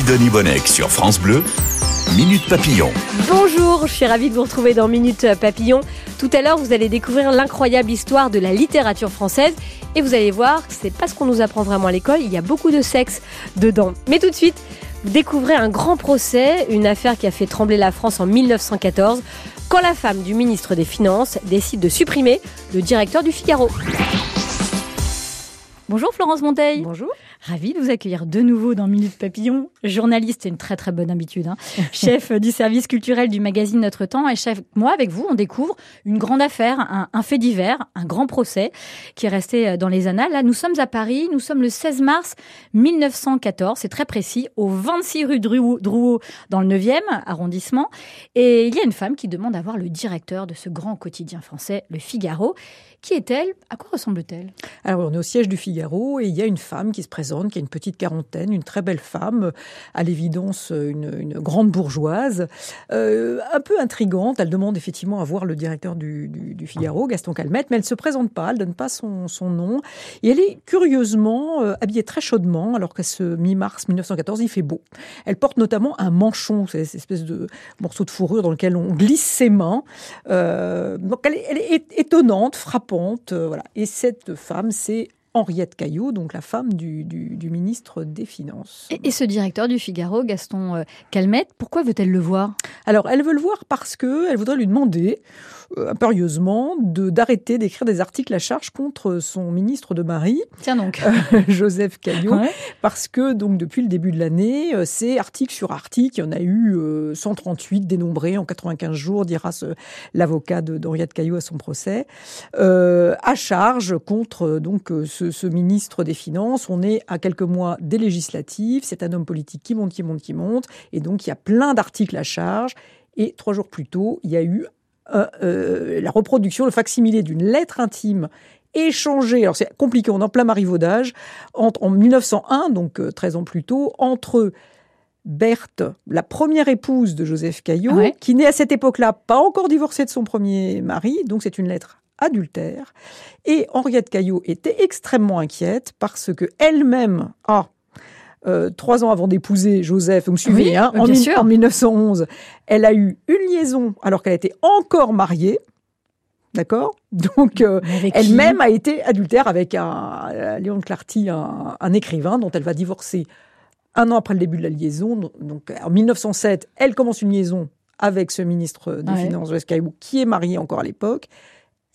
Sidonie Bonnec sur France Bleu, Minute Papillon. Bonjour, je suis ravie de vous retrouver dans Minute Papillon. Tout à l'heure, vous allez découvrir l'incroyable histoire de la littérature française et vous allez voir que c'est pas ce qu'on nous apprend vraiment à l'école, il y a beaucoup de sexe dedans. Mais tout de suite, vous découvrez un grand procès, une affaire qui a fait trembler la France en 1914, quand la femme du ministre des Finances décide de supprimer le directeur du Figaro. Bonjour Florence Monteil. Bonjour. Ravie de vous accueillir de nouveau dans Minute Papillon. Journaliste, c'est une très très bonne habitude. Hein. chef du service culturel du magazine Notre Temps. Et chef, moi avec vous, on découvre une grande affaire, un, un, fait divers, un grand procès qui est resté euh, dans les annales. Là, nous sommes à Paris, nous sommes le 16 mars 1914, c'est très précis, au 26 rue Drouot, dans le 9e arrondissement. Et il y a une femme qui demande à voir le directeur de ce grand quotidien français, le Figaro. Qui est-elle? À quoi ressemble-t-elle? Alors, on est au siège du Figaro et il y a une femme qui se présente, qui a une petite quarantaine, une très belle femme, à l'évidence une, grande bourgeoise, euh, un peu intrigante. Elle demande effectivement à voir le directeur du, Figaro, Gaston Calmette, mais elle ne se présente pas, elle donne pas son, nom. Et elle est curieusement euh, habillée très chaudement, alors qu'à ce mi-mars 1914, il fait beau. Elle porte notamment un manchon, cette espèce de morceau de fourrure dans lequel on glisse ses mains. Euh, donc elle, elle est étonnante, frappante voilà. Et cette femme, c'est Henriette Caillot, donc la femme du, du, du ministre des Finances. Et, et, ce directeur du Figaro, Gaston euh, Calmette, pourquoi veut-elle le voir? Alors, elle veut le voir parce que elle voudrait lui demander euh, impérieusement de d'arrêter d'écrire des articles à charge contre son ministre de mari, Tiens donc. Euh, Joseph Caillot, ouais. parce que donc depuis le début de l'année, euh, c'est article sur article, il y en a eu euh, 138 dénombrés en 95 jours, dira l'avocat d'Henriette Caillot à son procès, euh, à charge contre donc ce, ce, ministre des Finances. On est à quelques mois des législatives, c'est un homme politique qui monte, qui monte, qui monte, et donc il y a plein d'articles à charge. Et trois jours plus tôt, il y a eu euh, euh, la reproduction, le facsimilé d'une lettre intime échangée, alors c'est compliqué, on est en plein marivaudage, entre, en 1901, donc euh, 13 ans plus tôt, entre Berthe, la première épouse de Joseph Caillot, ouais. qui n'est à cette époque-là pas encore divorcée de son premier mari, donc c'est une lettre adultère, et Henriette Caillot était extrêmement inquiète parce que elle-même a euh, trois ans avant d'épouser Joseph, vous me suivez, oui, hein, en, en, 1911, elle a eu une liaison alors qu'elle était encore mariée. D'accord? Donc, euh, elle-même a été adultère avec un, euh, Léon Clarty, un, un, écrivain dont elle va divorcer un an après le début de la liaison. Donc, en 1907, elle commence une liaison avec ce ministre des ouais. Finances, Joseph Caillou, qui est marié encore à l'époque.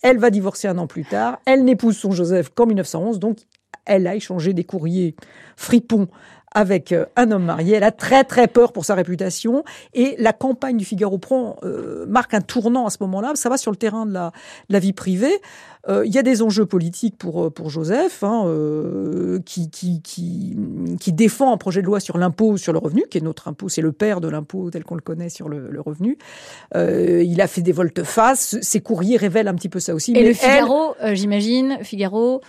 Elle va divorcer un an plus tard. Elle n'épouse son Joseph qu'en 1911. Donc, elle a échangé des courriers fripons avec euh, un homme marié. Elle a très très peur pour sa réputation et la campagne du Figaro prend euh, marque un tournant à ce moment-là. Ça va sur le terrain de la, de la vie privée. Euh, il y a des enjeux politiques pour euh, pour Joseph, hein, euh, qui, qui, qui qui défend un projet de loi sur l'impôt sur le revenu, qui est notre impôt, c'est le père de l'impôt tel qu'on le connaît sur le, le revenu. il a fait des volte-face. Ses courriers révèlent un petit peu ça aussi. Et Mais le Figaro, elle... j'imagine, Figaro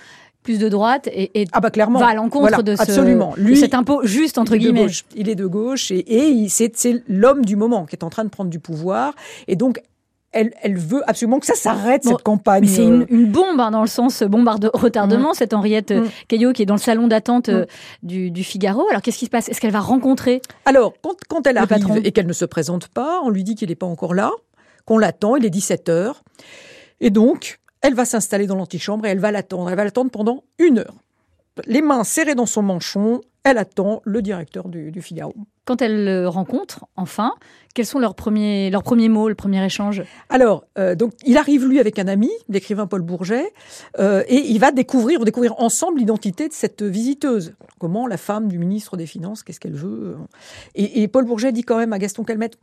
plus de droite et, et ah bah clairement. va à l'encontre voilà, de, ce, absolument. Lui, de cet impôt juste entre il guillemets. Gauche, il est de gauche et, et c'est l'homme du moment qui est en train de prendre du pouvoir et donc elle, elle, veut absolument que ça s'arrête bon, cette campagne. C'est une, une, bombe hein, dans le sens bombe retardement. Mmh. Cette Henriette mmh. Caillot qui est dans le salon d'attente mmh. du, du, Figaro. Alors qu'est-ce qui se passe? Est-ce qu'elle va rencontrer Alors quand, quand elle arrive patron? et qu'elle ne se présente pas, on lui dit qu'il n'est pas encore là, qu'on l'attend. Il est 17 h et donc elle va s'installer dans l'antichambre et elle va l'attendre. Elle va l'attendre pendant une heure. Les mains serrées dans son manchon, elle attend le directeur du, du Figaro. Quand elle le rencontre, enfin, quels sont leurs premiers, leurs premiers mots, le premier échange? Alors, euh, donc, il arrive lui avec un ami, l'écrivain Paul Bourget, euh, et il va découvrir, découvrir ensemble l'identité de cette visiteuse. Comment la femme du ministre des Finances, qu'est-ce qu'elle veut? Et, et, Paul Bourget dit quand même à Gaston Calmette,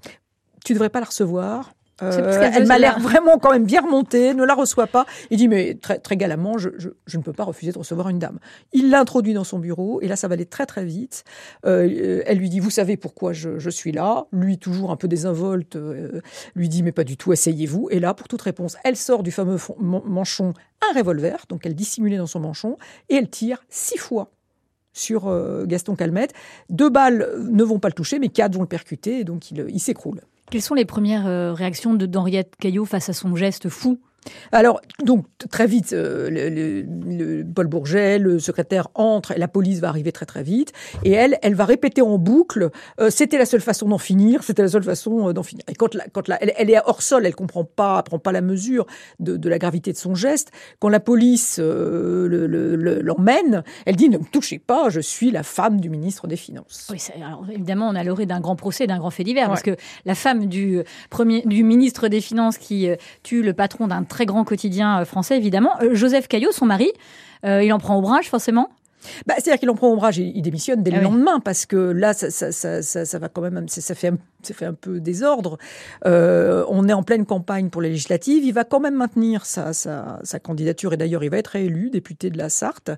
tu devrais pas la recevoir. Euh, elle m'a l'air vraiment quand même bien remontée, ne la reçoit pas. Il dit mais très, très galamment, je, je, je, ne peux pas refuser de recevoir une dame. Il l'introduit dans son bureau et là ça va aller très très vite. Euh, elle lui dit vous savez pourquoi je, je, suis là? Lui toujours un peu désinvolte euh, lui dit mais pas du tout, asseyez-vous. Et là pour toute réponse, elle sort du fameux manchon un revolver, donc elle dissimulait dans son manchon et elle tire six fois sur Gaston Calmette. Deux balles ne vont pas le toucher, mais quatre vont le percuter, et donc il, il s'écroule. Quelles sont les premières euh, réactions d'Henriette Caillot face à son geste fou Alors, donc, très vite, euh, le, Paul Bourget, le secrétaire entre, la police va arriver très très vite, et elle, elle va répéter en boucle, euh, c'était la seule façon d'en finir, c'était la seule façon euh, d'en finir. Et quand, la, quand la, elle, est hors sol, elle comprend pas, prend pas la mesure de, de, la gravité de son geste. Quand la police l'emmène, elle dit, ne me touchez pas, je suis la femme du ministre des Finances. Oui, alors, évidemment, on a l'orée d'un grand procès, d'un grand fait divers, parce que la femme du, premier, du ministre des Finances qui tue le patron d'un très grand quotidien euh, français, évidemment. Euh, Joseph Caillot, son mari, euh, il en prend au bras, forcément bah, C'est-à-dire qu'il en prend ombrage, il, il démissionne dès le ah lendemain, parce que là, ça, ça, ça, ça, va quand même, ça fait un, ça fait un peu désordre. Euh, on est en pleine campagne pour les législatives. Il va quand même maintenir sa, sa, sa candidature, et d'ailleurs, il va être réélu député de la Sarthe.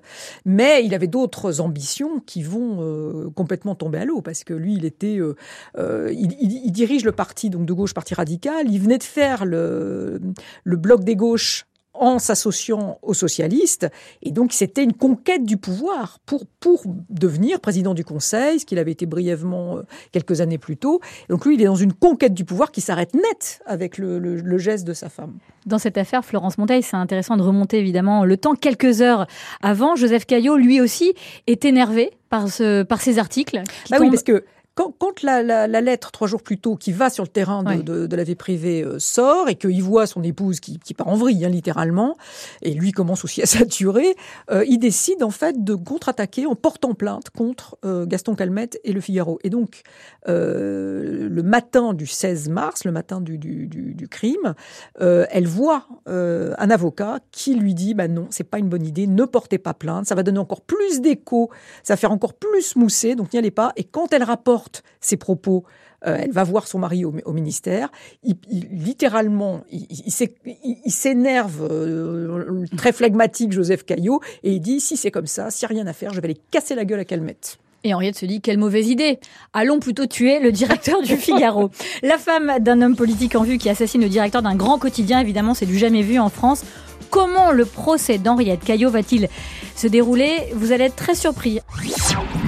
Mais il avait d'autres ambitions qui vont euh, complètement tomber à l'eau, parce que lui, il était, euh, euh il, il, il, dirige le parti donc de gauche, parti radical. Il venait de faire le, le bloc des gauches en s'associant aux socialistes. Et donc, c'était une conquête du pouvoir pour, pour devenir président du Conseil, ce qu'il avait été brièvement euh, quelques années plus tôt. Donc, lui, il est dans une conquête du pouvoir qui s'arrête net avec le, le, geste de sa femme. Dans cette affaire, Florence Monteil, c'est intéressant de remonter évidemment le temps quelques heures avant. Joseph Caillot, lui aussi, est énervé par, ce, par ces articles. Bah oui, parce que quand, la, lettre, trois jours plus tôt, qui va sur le terrain de, la vie privée euh, sort et qu'il voit son épouse qui, part en vrille, hein, littéralement, et lui commence aussi à saturer, euh, il décide en fait de contre-attaquer en portant plainte contre euh, Gaston Calmette et Le Figaro. Et donc, le matin du 16 mars, le matin du, du crime, elle voit un avocat qui lui dit bah non, c'est pas une bonne idée, ne portez pas plainte, ça va donner encore plus d'écho, ça va faire encore plus mousser, donc n'y allez pas. Et quand elle rapporte ses propos. Euh, elle va voir son mari au, ministère. Il, littéralement, il, s'énerve, euh, très phlegmatique, Joseph Caillot, et il dit si c'est comme ça, s'il n'y a rien à faire, je vais aller casser la gueule à Calmette. Et Henriette se dit quelle mauvaise idée. Allons plutôt tuer le directeur du Figaro. La femme d'un homme politique en vue qui assassine le directeur d'un grand quotidien, évidemment, c'est du jamais vu en France. Comment le procès d'Henriette Caillot va-t-il se dérouler? Vous allez être très surpris.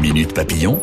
Minute papillon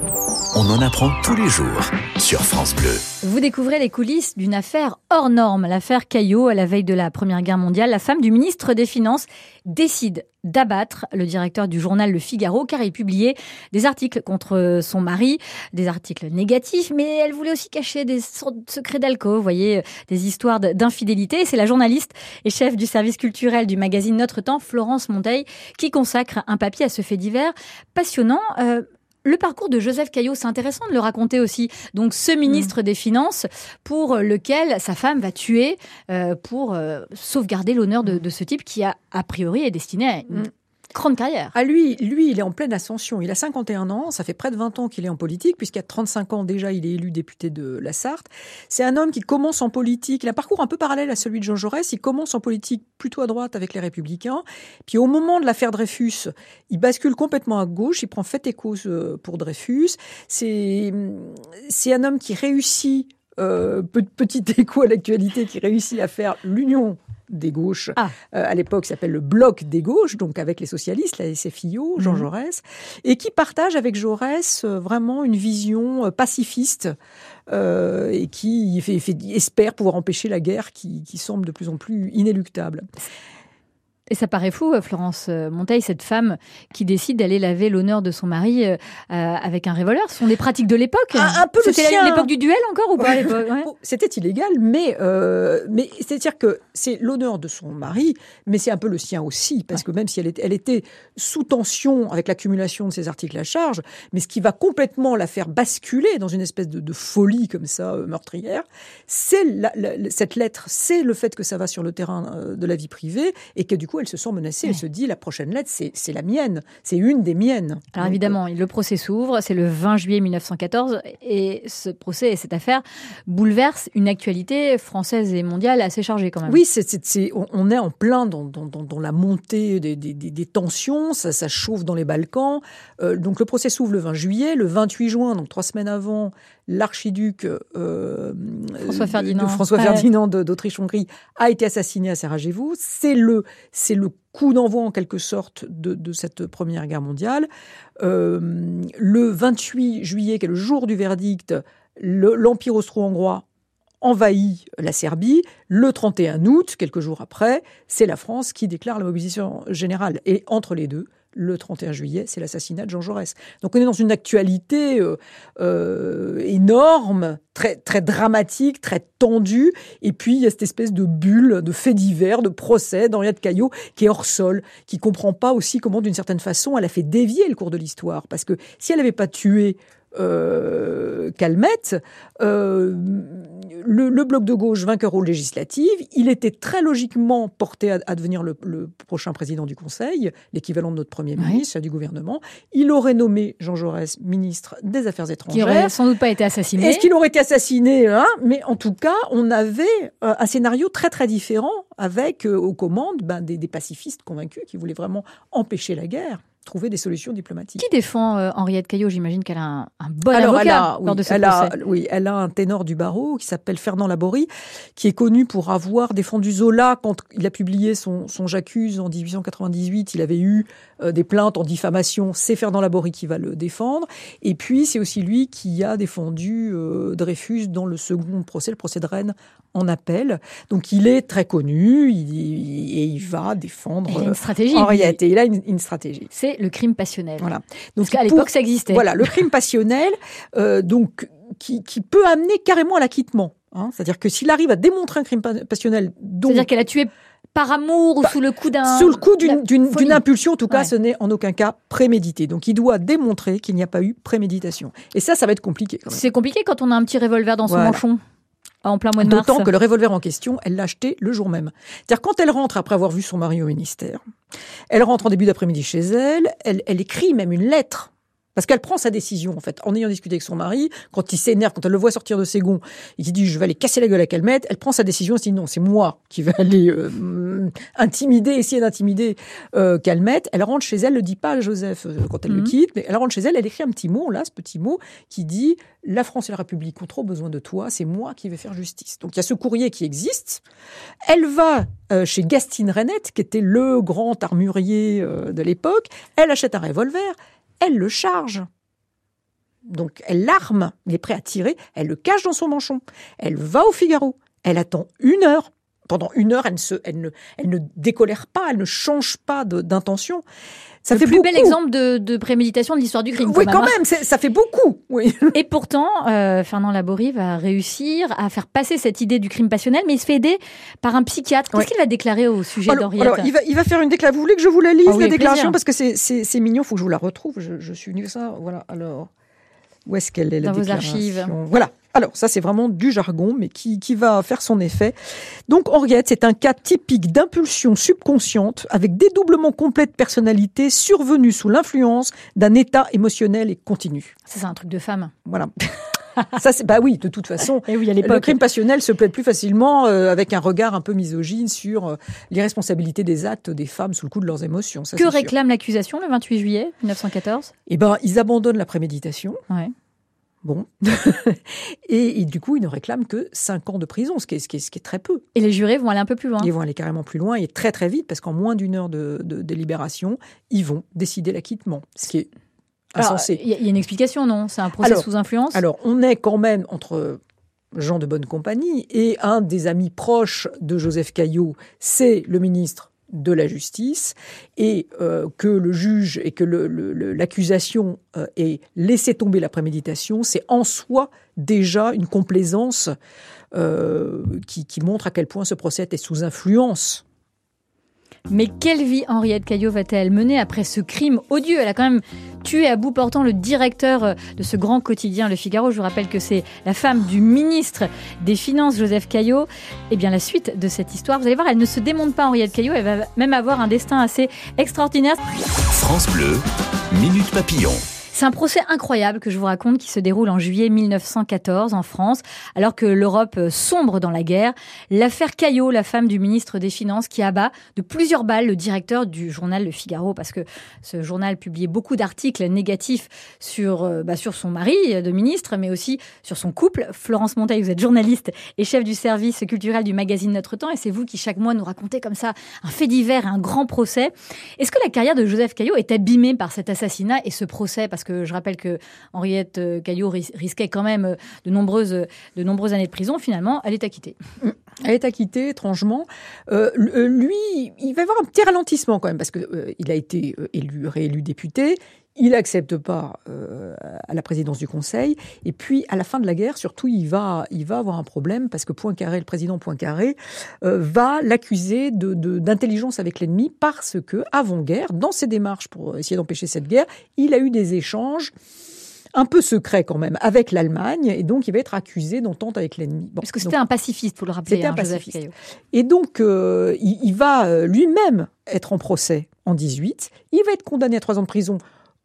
on en apprend tous les jours sur France Bleu. Vous découvrez les coulisses d'une affaire hors norme, l'affaire Caillot à la veille de la Première Guerre mondiale. La femme du ministre des Finances décide d'abattre le directeur du journal Le Figaro car il publiait des articles contre son mari, des articles négatifs, mais elle voulait aussi cacher des secrets d'alcool, voyez, des histoires d'infidélité. C'est la journaliste et chef du service culturel du magazine Notre Temps, Florence Monteil, qui consacre un papier à ce fait divers passionnant. Euh, le parcours de Joseph Caillot, c'est intéressant de le raconter aussi. Donc, ce ministre mm. des Finances pour lequel sa femme va tuer euh, pour euh, sauvegarder l'honneur de, de, ce type qui, a, a priori, est destiné à une mm grande carrière. Ah, lui, lui, il est en pleine ascension. Il a 51 ans, ça fait près de 20 ans qu'il est en politique, puisqu'à 35 ans déjà, il est élu député de la Sarthe. C'est un homme qui commence en politique, il a un parcours un peu parallèle à celui de Jean Jaurès. Il commence en politique plutôt à droite avec les Républicains. Puis au moment de l'affaire Dreyfus, il bascule complètement à gauche, il prend fait et cause euh, pour Dreyfus. C'est, c'est un homme qui réussit euh, petit écho à l'actualité qui réussit à faire l'union des gauches, ah. euh, à l'époque s'appelle le bloc des gauches, donc avec les socialistes, la SFIO, Jean mhm. Jaurès, et qui partage avec Jaurès euh, vraiment une vision euh, pacifiste et qui fait, espère pouvoir empêcher la guerre qui, qui semble de plus en plus inéluctable. Et ça paraît fou, euh, Florence euh, Monteil, cette femme qui décide d'aller laver l'honneur de son mari euh, avec un revolver. Ce sont des pratiques de l'époque. Un, peu C'était l'époque du duel encore ou pas C'était illégal, mais, mais c'est-à-dire que c'est l'honneur de son mari, mais c'est un peu le sien aussi, parce que même si elle, elle était sous tension avec l'accumulation de ses articles à charge, mais ce qui va complètement la faire basculer dans une espèce de, folie comme ça, meurtrière, c'est cette lettre, c'est le fait que ça va sur le terrain de la vie privée et que du coup, elle se sent menacée. Elle se dit, la prochaine lettre, c'est la mienne. C'est une des miennes. Alors évidemment, le procès s'ouvre. C'est le 20 juillet 1914. Et ce procès et cette affaire bouleversent une actualité française et mondiale assez chargée quand même. Oui, on est en plein dans, la montée des, tensions. Ça, chauffe dans les Balkans. Euh, donc le procès s'ouvre le 20 juillet. Le 28 juin, donc trois semaines avant, l'archiduc euh, François Ferdinand, François Ferdinand d'Autriche-Hongrie a été assassiné à Sarajevo. C'est le, c'est le coup d'envoi en quelque sorte de, cette première guerre mondiale. Euh, le 28 juillet, qui est le jour du verdict, l'Empire austro-hongrois envahit la Serbie. Le 31 août, quelques jours après, c'est la France qui déclare la mobilisation générale. Et entre les deux, le 31 juillet, c'est l'assassinat de Jean Jaurès. Donc on est dans une actualité euh, euh, énorme, très, très dramatique, très tendue. Et puis il y a cette espèce de bulle, de fait divers, de procès d'Henriette Caillot qui est hors sol, qui comprend pas aussi comment, d'une certaine façon, elle a fait dévier le cours de l'histoire. Parce que si elle n'avait pas tué euh, Calmette, le, bloc de gauche vainqueur aux législatives, il était très logiquement porté à, devenir le, prochain président du Conseil, l'équivalent de notre Premier ministre, du gouvernement. Il aurait nommé Jean Jaurès ministre des Affaires étrangères. Qui n'aurait sans doute pas été assassiné. Est-ce qu'il aurait été assassiné hein? Mais en tout cas, on avait euh, un scénario très très différent avec aux commandes ben, des pacifistes convaincus qui voulaient vraiment empêcher la guerre trouver des solutions diplomatiques. Qui défend euh, Henriette Caillot J'imagine qu'elle a un, bon avocat oui, de ce elle a, oui, elle a un ténor du barreau qui s'appelle Fernand Laborie, qui est connu pour avoir défendu Zola quand il a publié son, son J'accuse en 1898. Il avait eu euh, des plaintes en diffamation. C'est Fernand Laborie qui va le défendre. Et puis, c'est aussi lui qui a défendu euh, Dreyfus dans le second procès, le procès de Rennes, en appel. Donc, il est très connu et il va défendre il a une stratégie, Henriette. Et il a une, une stratégie. C'est le crime passionnel. Voilà. Donc à l'époque, ça existait. Voilà, le crime passionnel, euh, donc qui, qui, peut amener carrément à l'acquittement. Hein. C'est-à-dire que s'il arrive à démontrer un crime passionnel, c'est-à-dire qu'elle a tué par amour ou sous le coup d'un sous le coup d'une impulsion en tout cas ce n'est en aucun cas prémédité donc il doit démontrer qu'il n'y a pas eu préméditation et ça ça va être compliqué c'est compliqué quand on a un petit revolver dans son manchon en plein mois de mars. D'autant que le revolver en question, elle l'a acheté le jour même. C'est-à-dire quand elle rentre après avoir vu son mari au ministère, elle rentre en début d'après-midi chez elle, elle, elle écrit même une lettre parce qu'elle prend sa décision, en fait, en ayant discuté avec son mari, quand il s'énerve, quand elle le voit sortir de ses gonds, il dit je vais aller casser la gueule à Calmette, elle prend sa décision, elle dit non, c'est moi qui vais aller euh, intimider, essayer d'intimider euh, Calmette. Elle rentre chez elle, ne le dit pas à Joseph euh, quand elle le mhm. quitte, mais elle rentre chez elle, elle écrit un petit mot, là, ce petit mot, qui dit la France et la République ont trop besoin de toi, c'est moi qui vais faire justice. Donc il y a ce courrier qui existe. Elle va chez Gastine Renette, qui était le grand armurier de l'époque, elle achète un revolver, elle le charge. Donc elle l'arme, il est prêt à tirer, elle le cache dans son manchon. Elle va au Figaro, elle attend une heure. Pendant une heure, elle ne, se, elle ne, elle ne décolère pas, elle ne change pas d'intention. Ça le fait plus bel exemple de, préméditation de l'histoire du crime. Oui, quand même, ça fait beaucoup. Oui. Et pourtant, euh, Fernand Laborie va réussir à faire passer cette idée du crime passionnel, mais il se fait aider par un psychiatre. Qu'est-ce qu'il va déclarer au sujet d'Henriette Alors, il va, il va faire une déclaration. Vous voulez que je vous la lise, ah la déclaration? Parce que c'est mignon, il faut que je vous la retrouve. Je, je suis venue ça. Voilà, alors. Où est-ce qu'elle est, la Dans vos archives. Voilà. Alors, ça, c'est vraiment du jargon, mais qui, qui va faire son effet. Donc, Henriette, c'est un cas typique d'impulsion subconsciente avec dédoublement complet de personnalité survenu sous l'influence d'un état émotionnel et continu. C'est un truc de femme. Voilà. ça, c'est bah oui, de toute façon. Et oui, à le crime passionnel se plaide plus facilement euh, avec un regard un peu misogyne sur euh, l'irresponsabilité des actes des femmes sous le coup de leurs émotions. Ça, que réclame l'accusation le 28 juillet 1914 Eh ben, ils abandonnent la préméditation. Ouais. Bon. et, du coup, ils ne réclament que 5 ans de prison, ce qui, est, ce, qui est, ce qui est très peu. Et les jurés vont aller un peu plus loin. Ils vont aller carrément plus loin et très très vite, parce qu'en moins d'une heure de, délibération, ils vont décider l'acquittement, ce qui est insensé. Il y, a une explication, non? C'est un procès sous influence? Alors, on est quand même entre gens de bonne compagnie et un des amis proches de Joseph Caillot, c'est le ministre de la justice. Et euh, que le juge et que l'accusation euh, ait laissé tomber la préméditation, c'est en soi déjà une complaisance euh, qui, qui, montre à quel point ce procès est sous influence mais quelle vie Henriette Caillot va-t-elle mener après ce crime odieux? Elle a quand même tué à bout portant le directeur euh, de ce grand quotidien, Le Figaro. Je vous rappelle que c'est la femme du ministre des Finances, Joseph Caillot. Eh bien, la suite de cette histoire, vous allez voir, elle ne se démonte pas, Henriette Caillot. Elle va même avoir un destin assez extraordinaire. France Bleu, Minute Papillon. C'est un procès incroyable que je vous raconte qui se déroule en juillet 1914 en France, alors que l'Europe sombre dans la guerre. L'affaire Caillot, la femme du ministre des Finances, qui abat de plusieurs balles le directeur du journal Le Figaro, parce que ce journal publiait beaucoup d'articles négatifs sur, euh, bah, sur son mari de ministre, mais aussi sur son couple. Florence Monteil, vous êtes journaliste et chef du service culturel du magazine Notre Temps, et c'est vous qui chaque mois nous racontez comme ça un fait divers, un grand procès. Est-ce que la carrière de Joseph Caillot est abîmée par cet assassinat et ce procès? Parce je rappelle que Henriette Caillot risquait quand même nombreuses, de nombreuses années de prison. Finalement, elle est acquittée. Elle est acquittée, étrangement. Euh, lui, il va avoir un petit ralentissement quand même, parce qu'il a été élu, réélu député. Il n'accepte pas euh, à la présidence du Conseil. Et puis, à la fin de la guerre, surtout, il va, il va avoir un problème parce que Poincaré, le président Poincaré, euh, va l'accuser d'intelligence de, avec l'ennemi parce que, avant-guerre, dans ses démarches pour essayer d'empêcher cette guerre, il a eu des échanges un peu secrets quand même avec l'Allemagne, et donc il va être accusé d'entente avec l'ennemi. Parce que c'était un pacifiste, pour le rappeler. C'était un hein, pacifiste. Et donc euh, il, il, va lui-même être en procès en 18. Il va être condamné à trois ans de prison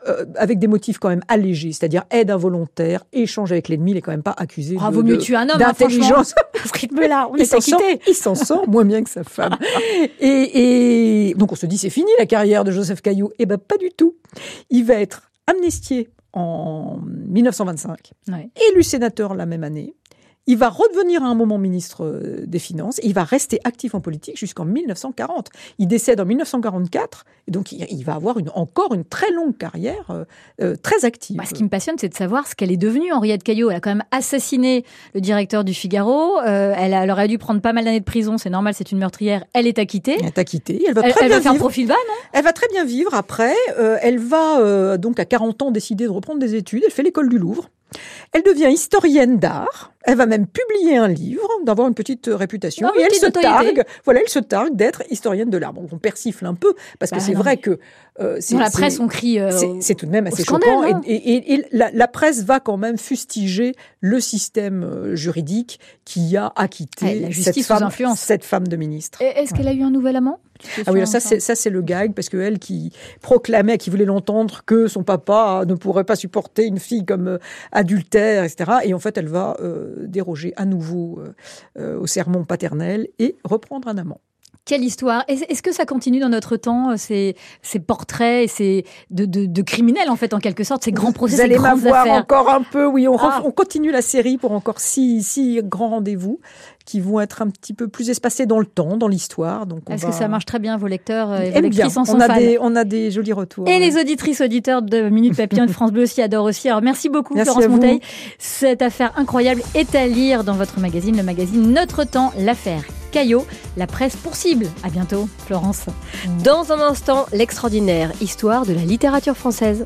euh, avec des motifs quand même allégés, c'est-à-dire aide involontaire, échange avec l'ennemi, il n'est quand même pas accusé ah, vaut mieux tuer un homme, hein, d'intelligence. ce rythme-là, on il est. Il s'en sort moins bien que sa femme. et, et, donc on se dit c'est fini la carrière de Joseph Caillou. Eh ben pas du tout. Il va être amnistié en 1925, élu sénateur la même année. Il va redevenir à un moment ministre euh, des Finances et il va rester actif en politique jusqu'en 1940. Il décède en 1944 et donc il, va avoir une, encore une très longue carrière euh, euh, très active. ce qui me passionne, c'est de savoir ce qu'elle est devenue, Henriette Caillot. Elle a quand même assassiné le directeur du Figaro. elle, a, aurait dû prendre pas mal d'années de prison. C'est normal, c'est une meurtrière. Elle est acquittée. Elle est acquittée. Elle va très bien faire vivre. profil bas, non? Elle va très bien vivre après. elle va donc à 40 ans décider de reprendre des études. Elle fait l'école du Louvre. Elle devient historienne d'art. Elle va même publier un livre, d'avoir une petite réputation. et elle se targue, voilà, elle se targue d'être historienne de l'art. Bon, on persifle un peu parce que bah c'est vrai que euh, dans la presse on crie. Euh, c'est tout de même assez choquant. Hein. Et, la, presse va quand même fustiger le système euh, juridique qui a acquitté cette, femme, cette femme de ministre. Est-ce qu'elle a eu un nouvel amant? Ah oui, ça c'est ça c'est le gag parce que elle qui proclamait, qui voulait l'entendre que son papa ne pourrait pas supporter une fille comme adultère, etc. Et en fait, elle va déroger à nouveau au sermon paternel et reprendre un amant. Quelle histoire Est-ce que ça continue dans notre temps, euh, ces, ces portraits, ces, de, de, criminels en fait, en quelque sorte, ces grands procès, Vous allez m'avoir encore un peu, oui, on, ah. on, continue la série pour encore six, six grands rendez-vous qui vont être un petit peu plus espacés dans le temps, dans l'histoire. Donc Est-ce que ça marche très bien, vos lecteurs euh, et vos lectrices en on a Des, on a des jolis retours. Et les auditrices, auditeurs de Minute Papillon de France Bleu aussi adorent aussi. Alors merci beaucoup, Florence Monteil. Cette affaire incroyable est à lire dans votre magazine, le magazine Notre Temps, l'affaire Caillot, la presse pour cible. À bientôt, Florence. Dans un instant, l'extraordinaire histoire de la littérature française.